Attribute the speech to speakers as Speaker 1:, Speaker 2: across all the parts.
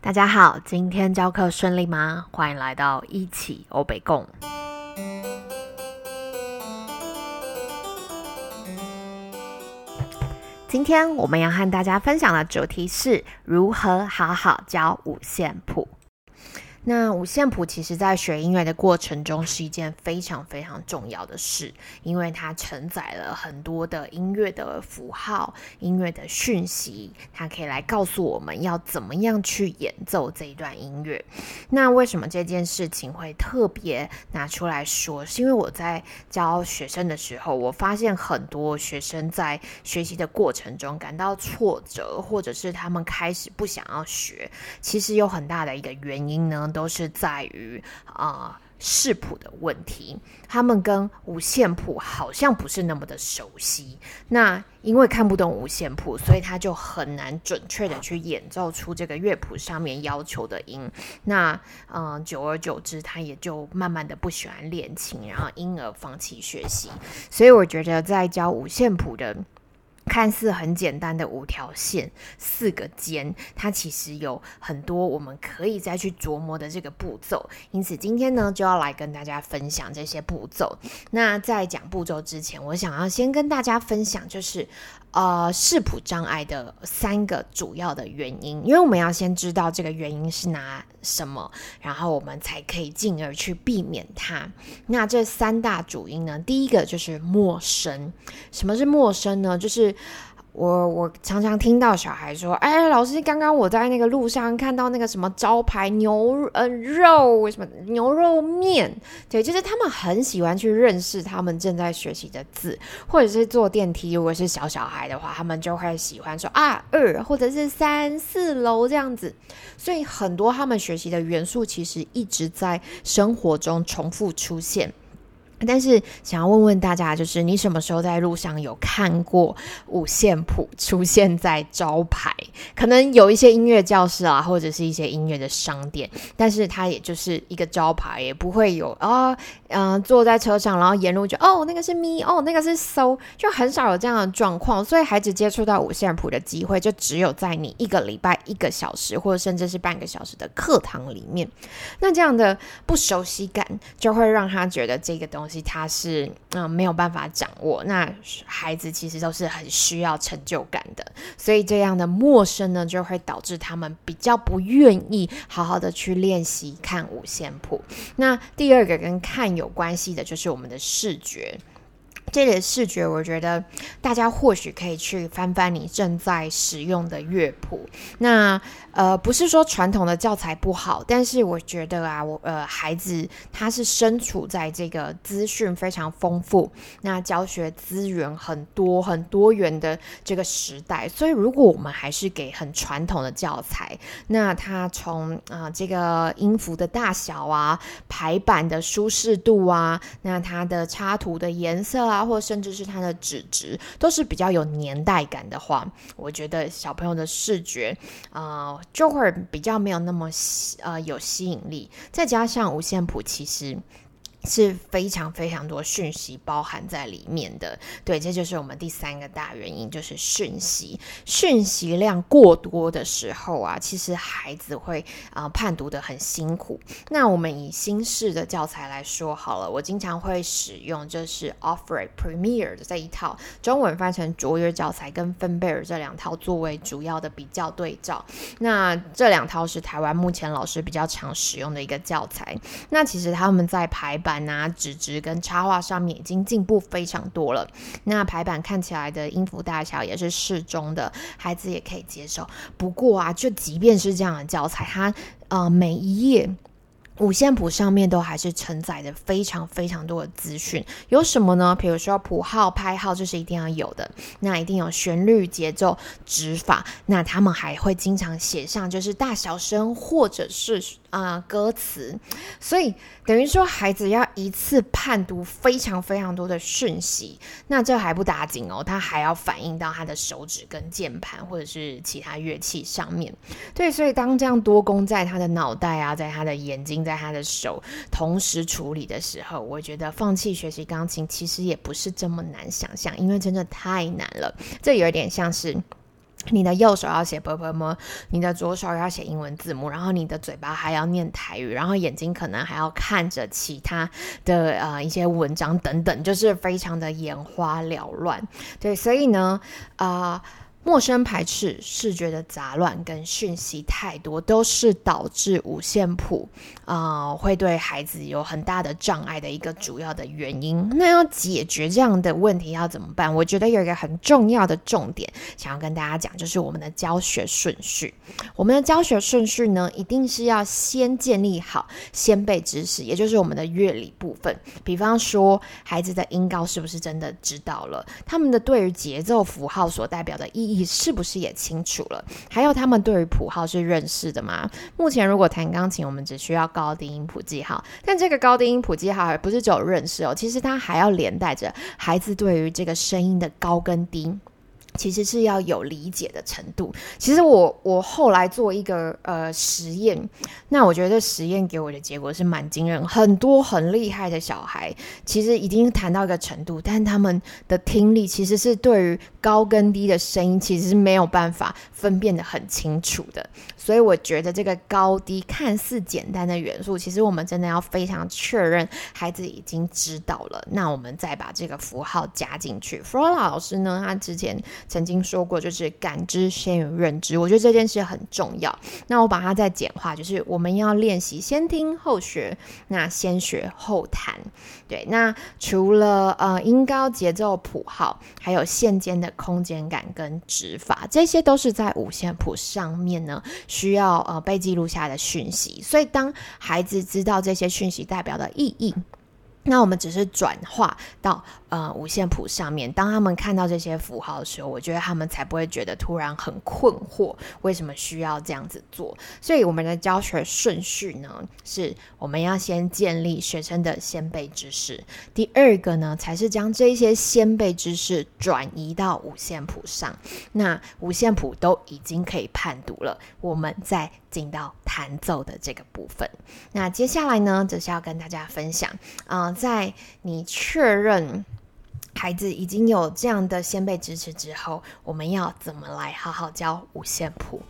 Speaker 1: 大家好，今天教课顺利吗？欢迎来到一起欧北共。今天我们要和大家分享的主题是如何好好教五线谱。那五线谱其实，在学音乐的过程中是一件非常非常重要的事，因为它承载了很多的音乐的符号、音乐的讯息，它可以来告诉我们要怎么样去演奏这一段音乐。那为什么这件事情会特别拿出来说？是因为我在教学生的时候，我发现很多学生在学习的过程中感到挫折，或者是他们开始不想要学，其实有很大的一个原因呢。都是在于啊视谱的问题，他们跟五线谱好像不是那么的熟悉。那因为看不懂五线谱，所以他就很难准确的去演奏出这个乐谱上面要求的音。那嗯，久而久之，他也就慢慢的不喜欢练琴，然后因而放弃学习。所以我觉得在教五线谱的。看似很简单的五条线、四个尖，它其实有很多我们可以再去琢磨的这个步骤。因此，今天呢就要来跟大家分享这些步骤。那在讲步骤之前，我想要先跟大家分享，就是呃视谱障碍的三个主要的原因，因为我们要先知道这个原因是哪什么，然后我们才可以进而去避免它。那这三大主因呢，第一个就是陌生。什么是陌生呢？就是我我常常听到小孩说：“哎，老师，刚刚我在那个路上看到那个什么招牌牛呃肉什么牛肉面。”对，就是他们很喜欢去认识他们正在学习的字，或者是坐电梯，如果是小小孩的话，他们就会喜欢说啊二或者是三四楼这样子。所以很多他们学习的元素其实一直在生活中重复出现。但是想要问问大家，就是你什么时候在路上有看过五线谱出现在招牌？可能有一些音乐教室啊，或者是一些音乐的商店，但是它也就是一个招牌，也不会有啊，嗯，坐在车上，然后沿路就哦，那个是咪，哦，那个是搜，就很少有这样的状况。所以孩子接触到五线谱的机会，就只有在你一个礼拜一个小时，或者甚至是半个小时的课堂里面。那这样的不熟悉感，就会让他觉得这个东。东西他是嗯没有办法掌握，那孩子其实都是很需要成就感的，所以这样的陌生呢，就会导致他们比较不愿意好好的去练习看五线谱。那第二个跟看有关系的，就是我们的视觉。这里的视觉，我觉得大家或许可以去翻翻你正在使用的乐谱。那呃，不是说传统的教材不好，但是我觉得啊，我呃，孩子他是身处在这个资讯非常丰富、那教学资源很多、很多元的这个时代，所以如果我们还是给很传统的教材，那他从啊这个音符的大小啊、排版的舒适度啊、那它的插图的颜色啊。或甚至是它的纸质都是比较有年代感的话，我觉得小朋友的视觉啊就会比较没有那么呃有吸引力。再加上五线谱，其实。是非常非常多讯息包含在里面的，对，这就是我们第三个大原因，就是讯息，讯息量过多的时候啊，其实孩子会啊判读的很辛苦。那我们以新式的教材来说好了，我经常会使用就是 Offer Premier 的这一套，中文翻成卓越教材跟芬贝尔这两套作为主要的比较对照。那这两套是台湾目前老师比较常使用的一个教材。那其实他们在排版。拿纸质跟插画上面已经进步非常多了，那排版看起来的音符大小也是适中的，孩子也可以接受。不过啊，就即便是这样的教材，它呃每一页。五线谱上面都还是承载着非常非常多的资讯，有什么呢？比如说谱号、拍号，这是一定要有的。那一定有旋律、节奏、指法。那他们还会经常写上就是大小声或者是啊歌词。所以等于说孩子要一次判读非常非常多的讯息。那这还不打紧哦，他还要反映到他的手指跟键盘或者是其他乐器上面。对，所以当这样多功在他的脑袋啊，在他的眼睛。在他的手同时处理的时候，我觉得放弃学习钢琴其实也不是这么难想象，因为真的太难了。这有点像是你的右手要写 b b m，你的左手要写英文字母，然后你的嘴巴还要念台语，然后眼睛可能还要看着其他的呃一些文章等等，就是非常的眼花缭乱。对，所以呢，啊。陌生排斥、视觉的杂乱跟讯息太多，都是导致五线谱啊会对孩子有很大的障碍的一个主要的原因。那要解决这样的问题要怎么办？我觉得有一个很重要的重点，想要跟大家讲，就是我们的教学顺序。我们的教学顺序呢，一定是要先建立好先辈知识，也就是我们的乐理部分。比方说，孩子的音高是不是真的知道了？他们的对于节奏符号所代表的意义。你是不是也清楚了？还有他们对于谱号是认识的吗？目前如果弹钢琴，我们只需要高低音谱记号，但这个高低音谱记号不是只有认识哦，其实它还要连带着孩子对于这个声音的高跟低。其实是要有理解的程度。其实我我后来做一个呃实验，那我觉得实验给我的结果是蛮惊人。很多很厉害的小孩，其实已经谈到一个程度，但他们的听力其实是对于高跟低的声音，其实是没有办法分辨的很清楚的。所以我觉得这个高低看似简单的元素，其实我们真的要非常确认孩子已经知道了，那我们再把这个符号加进去。弗洛老师呢，他之前。曾经说过，就是感知先于认知，我觉得这件事很重要。那我把它再简化，就是我们要练习先听后学，那先学后弹。对，那除了呃音高、节奏、谱号，还有线间的空间感跟指法，这些都是在五线谱上面呢需要呃被记录下的讯息。所以当孩子知道这些讯息代表的意义。那我们只是转化到呃五线谱上面，当他们看到这些符号的时候，我觉得他们才不会觉得突然很困惑，为什么需要这样子做？所以我们的教学顺序呢，是我们要先建立学生的先辈知识，第二个呢，才是将这些先辈知识转移到五线谱上。那五线谱都已经可以判读了，我们再进到弹奏的这个部分。那接下来呢，则是要跟大家分享啊。在你确认孩子已经有这样的先辈支持之后，我们要怎么来好好教五线谱？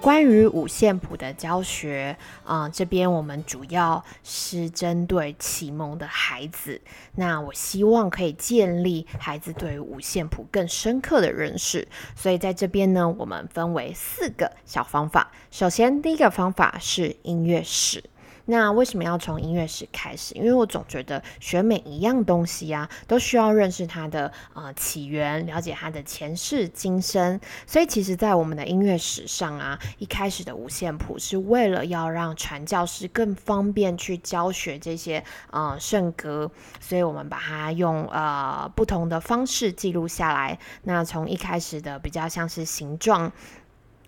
Speaker 1: 关于五线谱的教学，啊，这边我们主要是针对启蒙的孩子。那我希望可以建立孩子对于五线谱更深刻的认识，所以在这边呢，我们分为四个小方法。首先，第一个方法是音乐史。那为什么要从音乐史开始？因为我总觉得学每一样东西啊，都需要认识它的呃起源，了解它的前世今生。所以其实，在我们的音乐史上啊，一开始的五线谱是为了要让传教士更方便去教学这些呃圣歌，所以我们把它用呃不同的方式记录下来。那从一开始的比较像是形状。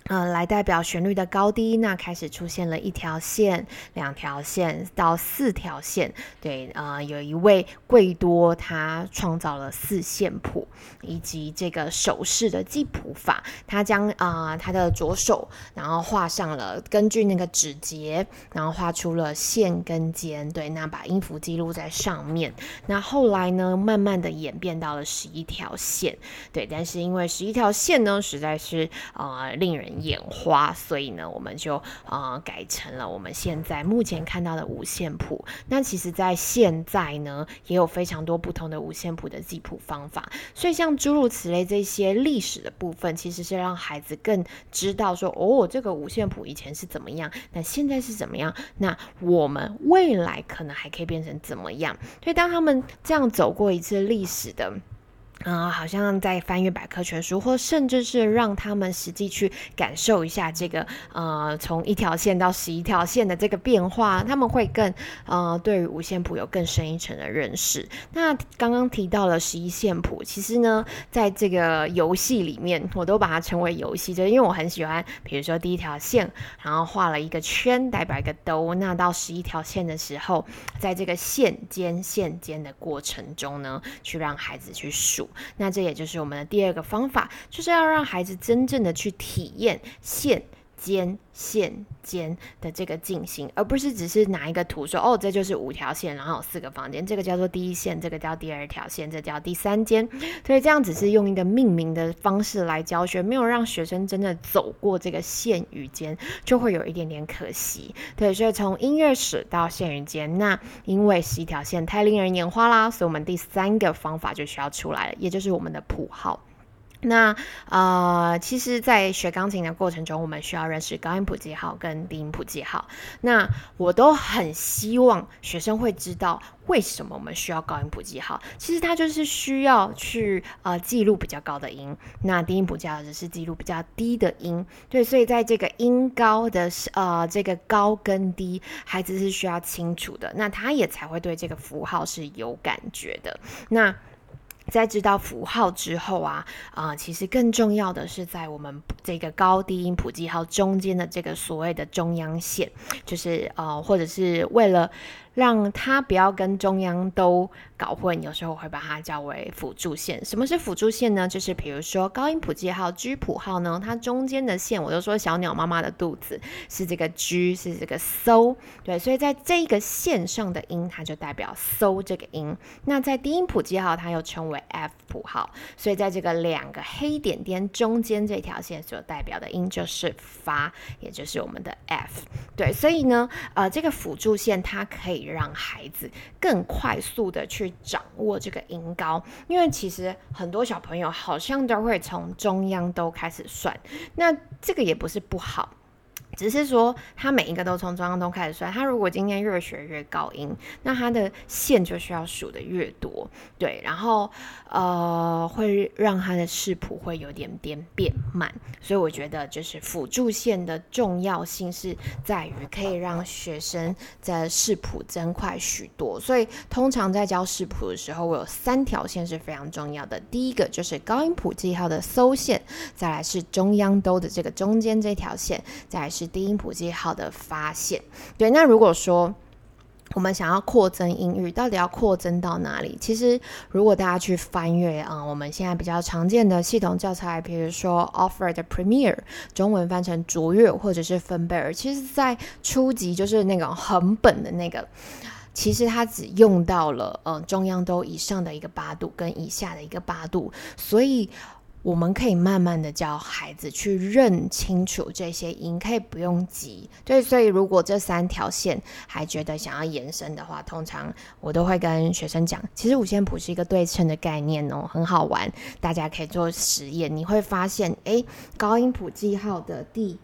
Speaker 1: 呃，来代表旋律的高低，那开始出现了一条线、两条线到四条线。对，呃，有一位贵多，他创造了四线谱以及这个手势的记谱法。他将啊他的左手，然后画上了根据那个指节，然后画出了线跟尖。对，那把音符记录在上面。那后来呢，慢慢的演变到了十一条线。对，但是因为十一条线呢，实在是呃令人。眼花，所以呢，我们就呃改成了我们现在目前看到的五线谱。那其实，在现在呢，也有非常多不同的五线谱的记谱方法。所以，像诸如此类这些历史的部分，其实是让孩子更知道说，哦，这个五线谱以前是怎么样，那现在是怎么样，那我们未来可能还可以变成怎么样。所以，当他们这样走过一次历史的。啊，好像在翻阅百科全书，或甚至是让他们实际去感受一下这个呃，从一条线到十一条线的这个变化，他们会更呃，对于五线谱有更深一层的认识。那刚刚提到了十一线谱，其实呢，在这个游戏里面，我都把它称为游戏，就是因为我很喜欢，比如说第一条线，然后画了一个圈，代表一个兜。那到十一条线的时候，在这个线间线间的过程中呢，去让孩子去数。那这也就是我们的第二个方法，就是要让孩子真正的去体验线间线间的这个进行，而不是只是拿一个图说哦，这就是五条线，然后有四个房间，这个叫做第一线，这个叫第二条线，这叫第三间。所以这样只是用一个命名的方式来教学，没有让学生真的走过这个线与间，就会有一点点可惜。对，所以从音乐史到线与间，那因为是一条线太令人眼花啦，所以我们第三个方法就需要出来了，也就是我们的谱号。那呃，其实，在学钢琴的过程中，我们需要认识高音谱记号跟低音谱记号。那我都很希望学生会知道为什么我们需要高音谱记号。其实它就是需要去呃记录比较高的音，那低音谱记号只是记录比较低的音。对，所以在这个音高的呃这个高跟低，孩子是需要清楚的，那他也才会对这个符号是有感觉的。那在知道符号之后啊，啊，其实更重要的是在我们这个高低音谱记号中间的这个所谓的中央线，就是呃，或者是为了。让它不要跟中央都搞混，有时候会把它叫为辅助线。什么是辅助线呢？就是比如说高音谱记号 G 谱号呢，它中间的线，我就说小鸟妈妈的肚子是这个 G，是这个 So，对，所以在这个线上的音，它就代表 So 这个音。那在低音谱记号，它又称为 F 谱号，所以在这个两个黑点点中间这条线就代表的音就是发，也就是我们的 F。对，所以呢，呃，这个辅助线它可以。让孩子更快速的去掌握这个音高，因为其实很多小朋友好像都会从中央都开始算，那这个也不是不好。只是说，他每一个都从中央都开始算。他如果今天越学越高音，那他的线就需要数的越多，对，然后呃，会让他的视谱会有点点变慢。所以我觉得，就是辅助线的重要性是在于可以让学生在视谱增快许多。所以通常在教视谱的时候，我有三条线是非常重要的。第一个就是高音谱记号的搜线，再来是中央兜的这个中间这条线，再来是。是低音谱记号的发现，对。那如果说我们想要扩增音域，到底要扩增到哪里？其实，如果大家去翻阅啊，我们现在比较常见的系统教材，比如说 Offer 的 Premier，中文翻成卓越或者是分贝尔，其实，在初级就是那种很本的那个，其实它只用到了呃中央都以上的一个八度跟以下的一个八度，所以。我们可以慢慢的教孩子去认清楚这些音，可以不用急。对，所以如果这三条线还觉得想要延伸的话，通常我都会跟学生讲，其实五线谱是一个对称的概念哦，很好玩，大家可以做实验，你会发现，诶，高音谱记号的第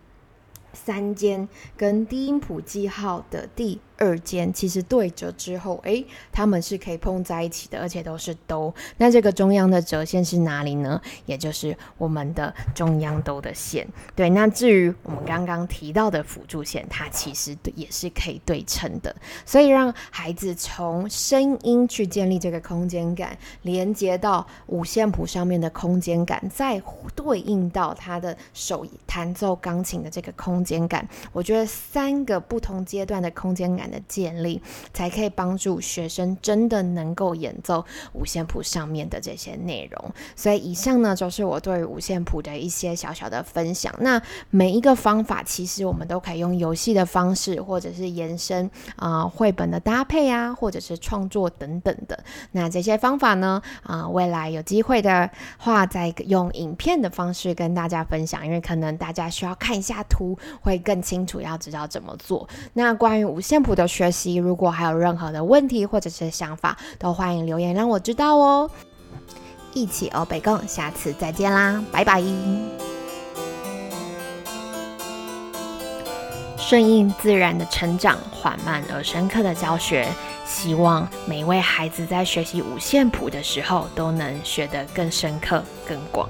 Speaker 1: 三间跟低音谱记号的第。二间其实对折之后，哎，它们是可以碰在一起的，而且都是兜。那这个中央的折线是哪里呢？也就是我们的中央兜的线。对，那至于我们刚刚提到的辅助线，它其实也是可以对称的。所以让孩子从声音去建立这个空间感，连接到五线谱上面的空间感，再对应到他的手弹奏钢琴的这个空间感。我觉得三个不同阶段的空间感。的建立，才可以帮助学生真的能够演奏五线谱上面的这些内容。所以以上呢，就是我对五线谱的一些小小的分享。那每一个方法，其实我们都可以用游戏的方式，或者是延伸啊，绘本的搭配啊，或者是创作等等的。那这些方法呢，啊，未来有机会的话，再用影片的方式跟大家分享，因为可能大家需要看一下图，会更清楚，要知道怎么做。那关于五线谱。的学习，如果还有任何的问题或者是想法，都欢迎留言让我知道哦。一起欧北共，下次再见啦，拜拜。顺应自然的成长，缓慢而深刻的教学，希望每位孩子在学习五线谱的时候，都能学得更深刻、更广。